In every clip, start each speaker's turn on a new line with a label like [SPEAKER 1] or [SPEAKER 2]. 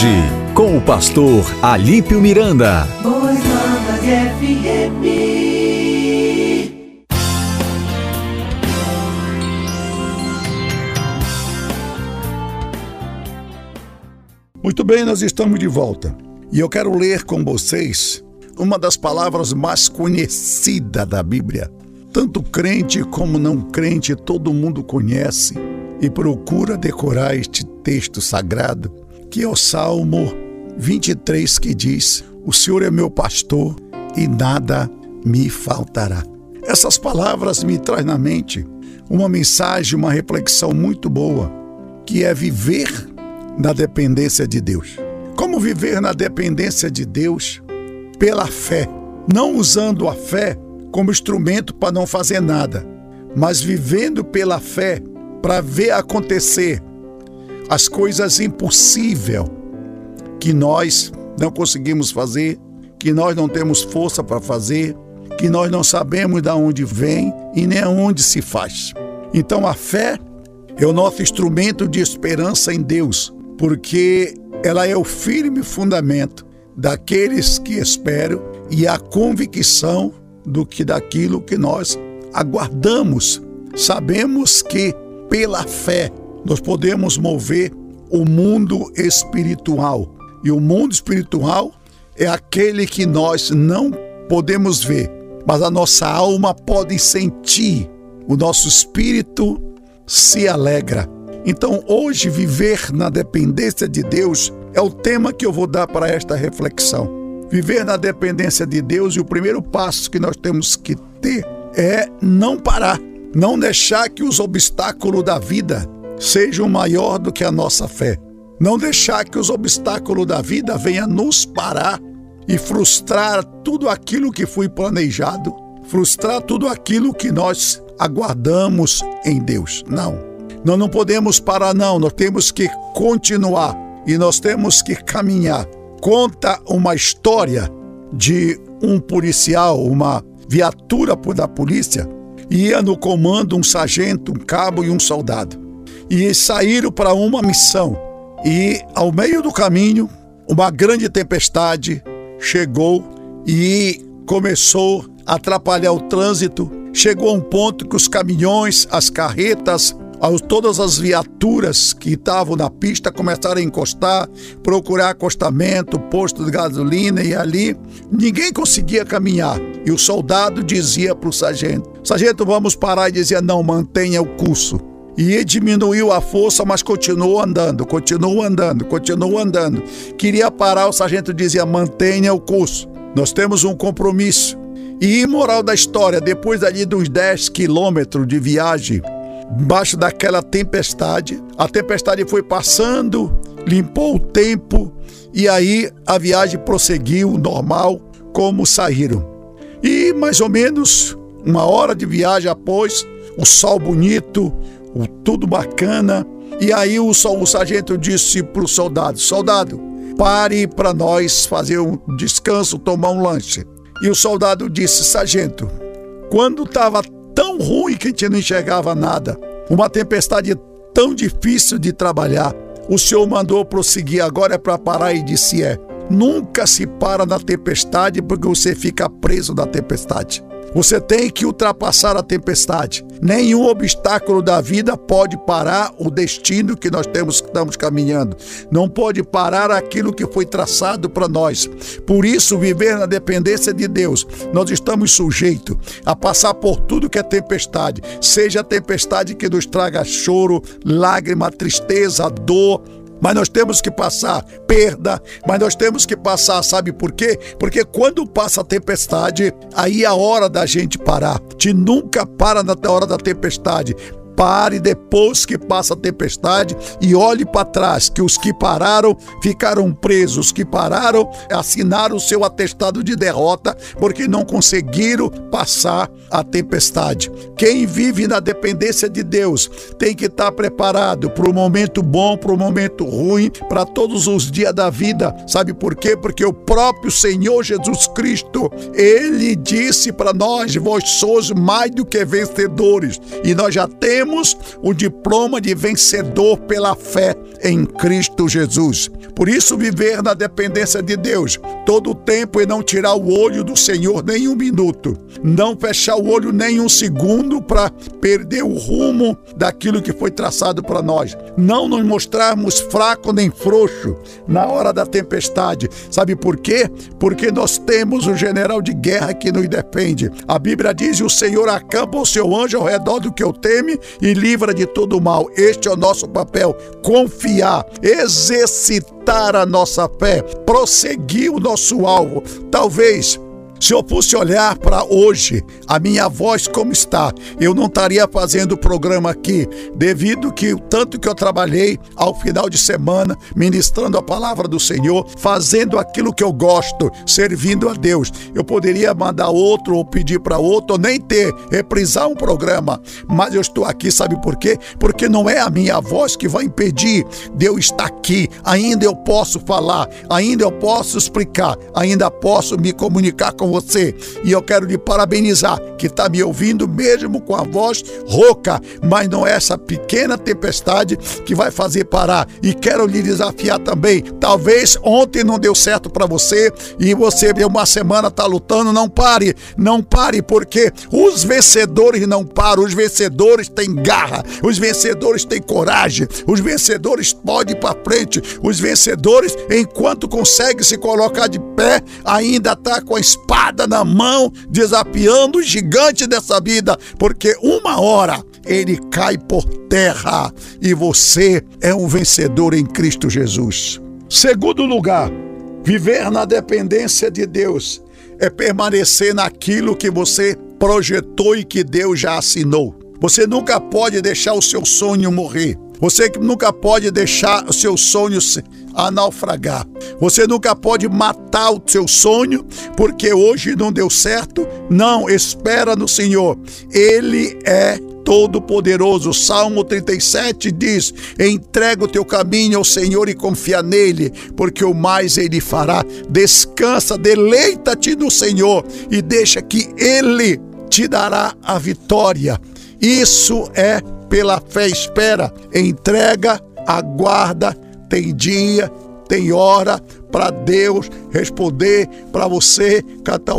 [SPEAKER 1] hoje, com o pastor Alípio Miranda.
[SPEAKER 2] Boas Novas FM.
[SPEAKER 3] Muito bem, nós estamos de volta. E eu quero ler com vocês uma das palavras mais conhecidas da Bíblia. Tanto crente como não crente, todo mundo conhece e procura decorar este texto sagrado, que é o Salmo 23, que diz: O Senhor é meu pastor e nada me faltará. Essas palavras me trazem na mente uma mensagem, uma reflexão muito boa, que é viver na dependência de Deus. Como viver na dependência de Deus? Pela fé, não usando a fé como instrumento para não fazer nada, mas vivendo pela fé para ver acontecer as coisas impossíveis que nós não conseguimos fazer, que nós não temos força para fazer, que nós não sabemos de onde vem e nem aonde se faz. Então a fé é o nosso instrumento de esperança em Deus, porque ela é o firme fundamento daqueles que esperam e a convicção do que daquilo que nós aguardamos. Sabemos que pela fé nós podemos mover o mundo espiritual. E o mundo espiritual é aquele que nós não podemos ver, mas a nossa alma pode sentir. O nosso espírito se alegra. Então, hoje, viver na dependência de Deus é o tema que eu vou dar para esta reflexão. Viver na dependência de Deus e o primeiro passo que nós temos que ter é não parar, não deixar que os obstáculos da vida sejam maior do que a nossa fé. Não deixar que os obstáculos da vida venham nos parar e frustrar tudo aquilo que foi planejado, frustrar tudo aquilo que nós aguardamos em Deus. Não. Nós não podemos parar, não. Nós temos que continuar e nós temos que caminhar. Conta uma história de um policial, uma viatura da polícia, ia no comando um sargento, um cabo e um soldado. E saíram para uma missão. E ao meio do caminho, uma grande tempestade chegou e começou a atrapalhar o trânsito. Chegou a um ponto que os caminhões, as carretas, todas as viaturas que estavam na pista começaram a encostar, procurar acostamento, posto de gasolina e ali ninguém conseguia caminhar. E o soldado dizia para o sargento: Sargento, vamos parar. E dizia: Não, mantenha o curso. E diminuiu a força, mas continuou andando, continuou andando, continuou andando. Queria parar, o sargento dizia: mantenha o curso. Nós temos um compromisso. E moral da história, depois ali dos 10 quilômetros de viagem, embaixo daquela tempestade. A tempestade foi passando, limpou o tempo e aí a viagem prosseguiu normal, como saíram. E mais ou menos uma hora de viagem após, o sol bonito, o tudo bacana. E aí o, o sargento disse para o soldado: Soldado, pare para nós fazer um descanso, tomar um lanche. E o soldado disse: Sargento, quando estava tão ruim que a gente não enxergava nada. Uma tempestade tão difícil de trabalhar. O Senhor mandou prosseguir, agora é para parar e disse: é. Nunca se para na tempestade porque você fica preso na tempestade. Você tem que ultrapassar a tempestade. Nenhum obstáculo da vida pode parar o destino que nós temos, estamos caminhando. Não pode parar aquilo que foi traçado para nós. Por isso, viver na dependência de Deus, nós estamos sujeitos a passar por tudo que é tempestade, seja a tempestade que nos traga choro, lágrima, tristeza, dor, mas nós temos que passar perda, mas nós temos que passar, sabe por quê? Porque quando passa a tempestade, aí é a hora da gente parar. Te nunca para na hora da tempestade pare depois que passa a tempestade e olhe para trás, que os que pararam ficaram presos, os que pararam assinaram o seu atestado de derrota porque não conseguiram passar a tempestade. Quem vive na dependência de Deus tem que estar preparado para o momento bom, para o momento ruim, para todos os dias da vida. Sabe por quê? Porque o próprio Senhor Jesus Cristo, ele disse para nós: vós sois mais do que vencedores, e nós já temos temos o diploma de vencedor pela fé em Cristo Jesus. Por isso, viver na dependência de Deus todo o tempo e não tirar o olho do Senhor nem um minuto, não fechar o olho nem um segundo para perder o rumo daquilo que foi traçado para nós, não nos mostrarmos fraco nem frouxo na hora da tempestade. Sabe por quê? Porque nós temos o general de guerra que nos defende. A Bíblia diz: o Senhor acampa o seu anjo ao redor do que eu teme e livra de todo o mal. Este é o nosso papel: confiar, exercitar a nossa fé, prosseguir o nosso alvo. Talvez se eu fosse olhar para hoje, a minha voz como está, eu não estaria fazendo o programa aqui, devido que o tanto que eu trabalhei ao final de semana, ministrando a palavra do Senhor, fazendo aquilo que eu gosto, servindo a Deus. Eu poderia mandar outro ou pedir para outro, ou nem ter, reprisar um programa, mas eu estou aqui, sabe por quê? Porque não é a minha voz que vai impedir de eu estar aqui. Ainda eu posso falar, ainda eu posso explicar, ainda posso me comunicar com você. E eu quero lhe parabenizar, que está me ouvindo mesmo com a voz rouca, mas não é essa pequena tempestade que vai fazer parar. E quero lhe desafiar também. Talvez ontem não deu certo para você e você uma semana está lutando, não pare, não pare, porque os vencedores não param, os vencedores têm garra, os vencedores têm coragem, os vencedores podem ir para frente, os vencedores, enquanto consegue se colocar de pé, ainda está com a espada espada na mão, desafiando o gigante dessa vida, porque uma hora ele cai por terra e você é um vencedor em Cristo Jesus. Segundo lugar, viver na dependência de Deus é permanecer naquilo que você projetou e que Deus já assinou. Você nunca pode deixar o seu sonho morrer. Você nunca pode deixar o seu sonho a naufragar. Você nunca pode matar o seu sonho porque hoje não deu certo. Não, espera no Senhor. Ele é Todo-Poderoso. Salmo 37 diz: Entrega o teu caminho ao Senhor e confia nele, porque o mais ele fará. Descansa, deleita-te no Senhor e deixa que ele te dará a vitória. Isso é pela fé. Espera, entrega, aguarda tem dia, tem hora para Deus responder para você,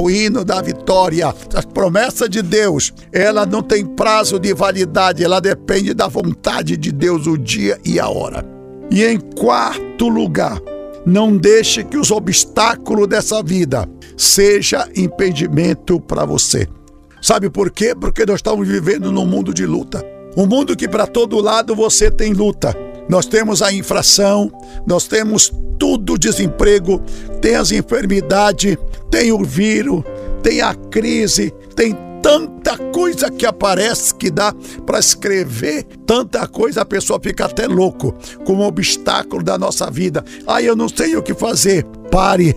[SPEAKER 3] hino da vitória. A promessa de Deus, ela não tem prazo de validade, ela depende da vontade de Deus, o dia e a hora. E em quarto lugar, não deixe que os obstáculos dessa vida seja impedimento para você. Sabe por quê? Porque nós estamos vivendo num mundo de luta. Um mundo que para todo lado você tem luta nós temos a infração, nós temos tudo desemprego, tem as enfermidades, tem o vírus, tem a crise, tem tanta coisa que aparece que dá para escrever tanta coisa, a pessoa fica até louco com um obstáculo da nossa vida. Aí eu não sei o que fazer. Pare.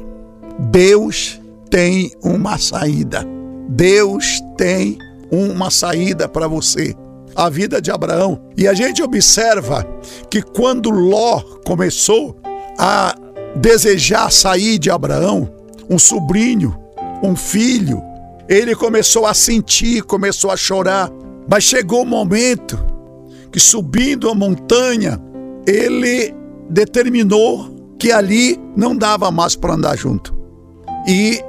[SPEAKER 3] Deus tem uma saída. Deus tem uma saída para você a vida de Abraão. E a gente observa que quando Ló começou a desejar sair de Abraão, um sobrinho, um filho, ele começou a sentir, começou a chorar. Mas chegou o um momento que, subindo a montanha, ele determinou que ali não dava mais para andar junto. E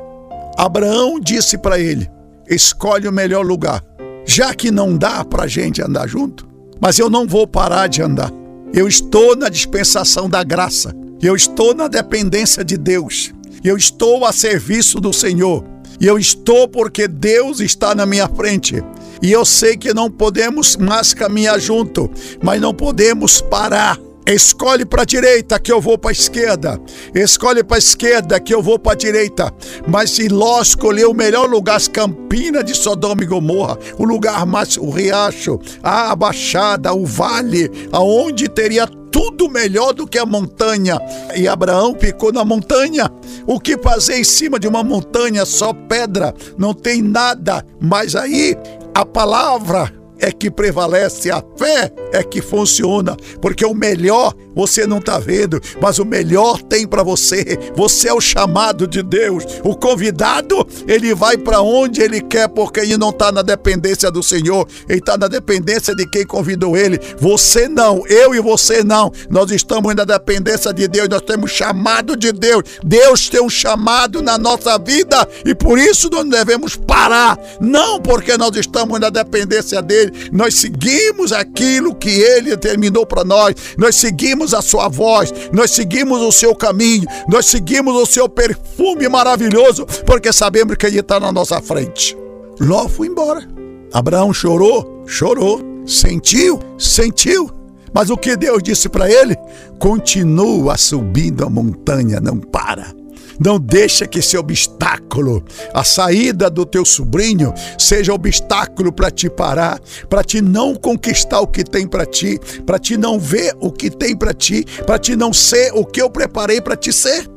[SPEAKER 3] Abraão disse para ele: escolhe o melhor lugar já que não dá para gente andar junto, mas eu não vou parar de andar. Eu estou na dispensação da graça, eu estou na dependência de Deus, eu estou a serviço do Senhor, e eu estou porque Deus está na minha frente. E eu sei que não podemos mais caminhar junto, mas não podemos parar Escolhe para a direita que eu vou para a esquerda. Escolhe para a esquerda que eu vou para a direita. Mas se Ló escolheu o melhor lugar, as campinas de Sodoma e Gomorra, o lugar mais, o riacho, a baixada, o vale, aonde teria tudo melhor do que a montanha. E Abraão ficou na montanha. O que fazer em cima de uma montanha? Só pedra, não tem nada. Mas aí a palavra é que prevalece, a fé é que funciona, porque o melhor você não está vendo, mas o melhor tem para você. Você é o chamado de Deus. O convidado, ele vai para onde ele quer, porque ele não está na dependência do Senhor, ele está na dependência de quem convidou ele. Você não, eu e você não. Nós estamos na dependência de Deus, nós temos chamado de Deus. Deus tem um chamado na nossa vida e por isso nós devemos parar. Não porque nós estamos na dependência dele, nós seguimos aquilo que ele determinou para nós, nós seguimos seguimos a sua voz, nós seguimos o seu caminho, nós seguimos o seu perfume maravilhoso, porque sabemos que ele está na nossa frente. Ló foi embora. Abraão chorou, chorou, sentiu, sentiu. Mas o que Deus disse para ele? Continua subindo a montanha, não para. Não deixa que esse obstáculo, a saída do teu sobrinho, seja obstáculo para te parar, para te não conquistar o que tem para ti, para te não ver o que tem para ti, para te não ser o que eu preparei para te ser.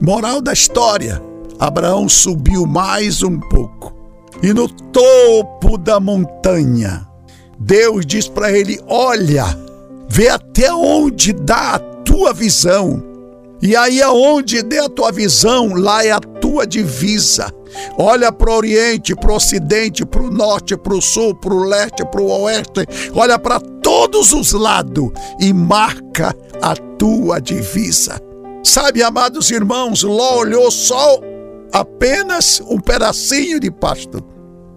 [SPEAKER 3] Moral da história: Abraão subiu mais um pouco e no topo da montanha, Deus diz para ele: Olha, vê até onde dá a tua visão e aí aonde der a tua visão, lá é a tua divisa. Olha para o Oriente, para o Ocidente, para o Norte, para o Sul, para o Leste, para o Oeste. Olha para todos os lados e marca a tua divisa. Sabe, amados irmãos, Ló olhou só apenas um pedacinho de pasto,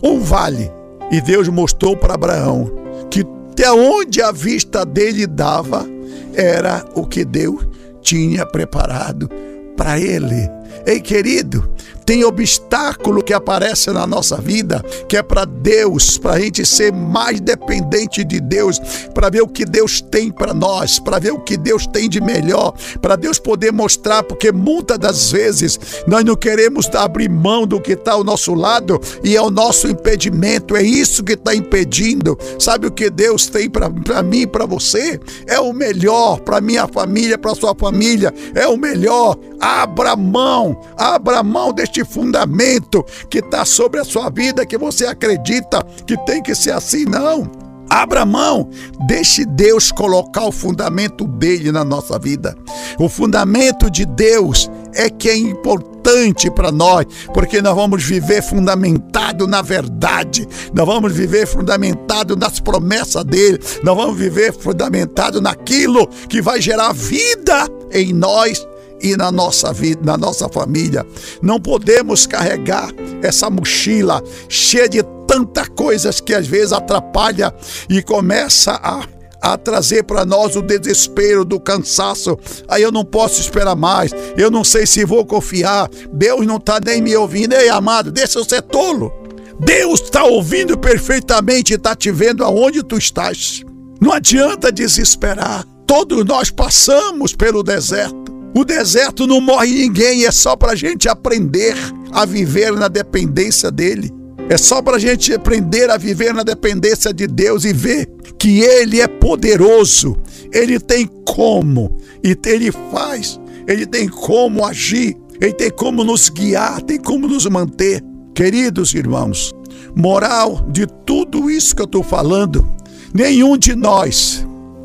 [SPEAKER 3] um vale. E Deus mostrou para Abraão que até onde a vista dele dava era o que Deus tinha preparado para ele. Ei, querido, tem obstáculo que aparece na nossa vida, que é para Deus, para a gente ser mais dependente de Deus, para ver o que Deus tem para nós, para ver o que Deus tem de melhor, para Deus poder mostrar, porque muitas das vezes nós não queremos abrir mão do que está ao nosso lado e é o nosso impedimento, é isso que está impedindo. Sabe o que Deus tem para mim e para você? É o melhor para minha família, para sua família, é o melhor. Abra mão, abra mão deste este fundamento que está sobre a sua vida, que você acredita que tem que ser assim, não. Abra mão, deixe Deus colocar o fundamento dele na nossa vida. O fundamento de Deus é que é importante para nós, porque nós vamos viver fundamentado na verdade, nós vamos viver fundamentado nas promessas dele, nós vamos viver fundamentado naquilo que vai gerar vida em nós e na nossa vida, na nossa família. Não podemos carregar essa mochila cheia de tantas coisas que às vezes atrapalha e começa a a trazer para nós o desespero do cansaço. Aí eu não posso esperar mais. Eu não sei se vou confiar. Deus não está nem me ouvindo. Ei, amado, deixa eu ser tolo. Deus está ouvindo perfeitamente e está te vendo aonde tu estás. Não adianta desesperar. Todos nós passamos pelo deserto. O deserto não morre ninguém, é só para a gente aprender a viver na dependência dele. É só para a gente aprender a viver na dependência de Deus e ver que Ele é poderoso, Ele tem como, e Ele faz, Ele tem como agir, Ele tem como nos guiar, tem como nos manter. Queridos irmãos, moral de tudo isso que eu estou falando, nenhum de nós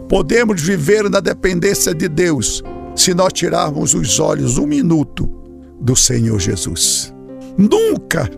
[SPEAKER 3] podemos viver na dependência de Deus se nós tirarmos os olhos um minuto do Senhor Jesus. Nunca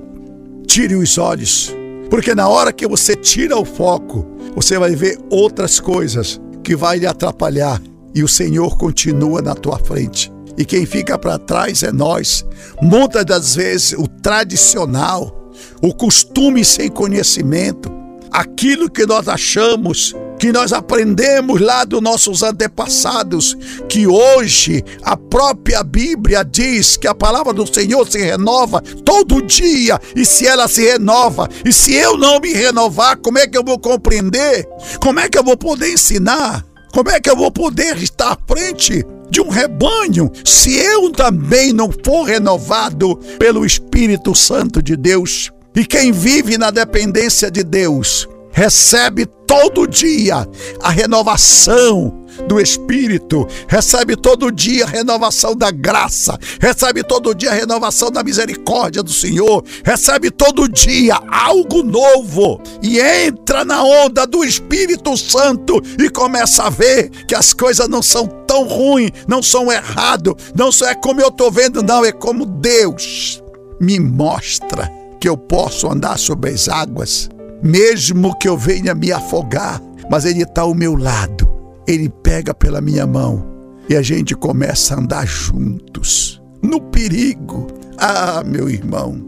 [SPEAKER 3] tire os olhos, porque na hora que você tira o foco, você vai ver outras coisas que vai lhe atrapalhar e o Senhor continua na tua frente. E quem fica para trás é nós. Muitas das vezes o tradicional, o costume sem conhecimento, aquilo que nós achamos que nós aprendemos lá dos nossos antepassados, que hoje a própria Bíblia diz que a palavra do Senhor se renova todo dia, e se ela se renova, e se eu não me renovar, como é que eu vou compreender? Como é que eu vou poder ensinar? Como é que eu vou poder estar à frente de um rebanho se eu também não for renovado pelo Espírito Santo de Deus? E quem vive na dependência de Deus recebe todo dia a renovação do Espírito, recebe todo dia a renovação da graça, recebe todo dia a renovação da misericórdia do Senhor, recebe todo dia algo novo e entra na onda do Espírito Santo e começa a ver que as coisas não são tão ruins, não são errado, não é como eu estou vendo, não, é como Deus me mostra que eu posso andar sobre as águas, mesmo que eu venha me afogar, mas Ele está ao meu lado, Ele pega pela minha mão e a gente começa a andar juntos, no perigo. Ah, meu irmão,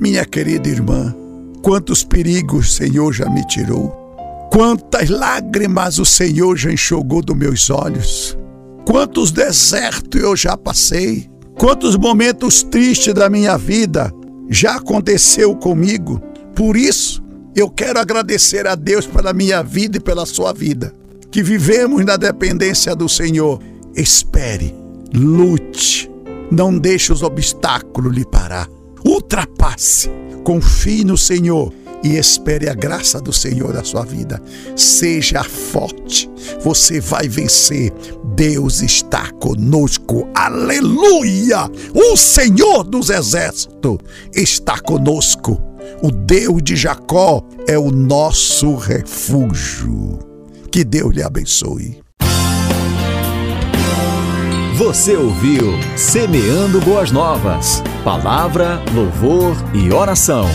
[SPEAKER 3] minha querida irmã, quantos perigos o Senhor já me tirou, quantas lágrimas o Senhor já enxugou dos meus olhos, quantos desertos eu já passei, quantos momentos tristes da minha vida já aconteceu comigo. Por isso, eu quero agradecer a Deus pela minha vida e pela sua vida. Que vivemos na dependência do Senhor. Espere, lute, não deixe os obstáculos lhe parar. Ultrapasse, confie no Senhor e espere a graça do Senhor na sua vida. Seja forte, você vai vencer. Deus está conosco. Aleluia! O Senhor dos exércitos está conosco. O Deus de Jacó é o nosso refúgio. Que Deus lhe abençoe.
[SPEAKER 1] Você ouviu Semeando Boas Novas. Palavra, louvor e oração.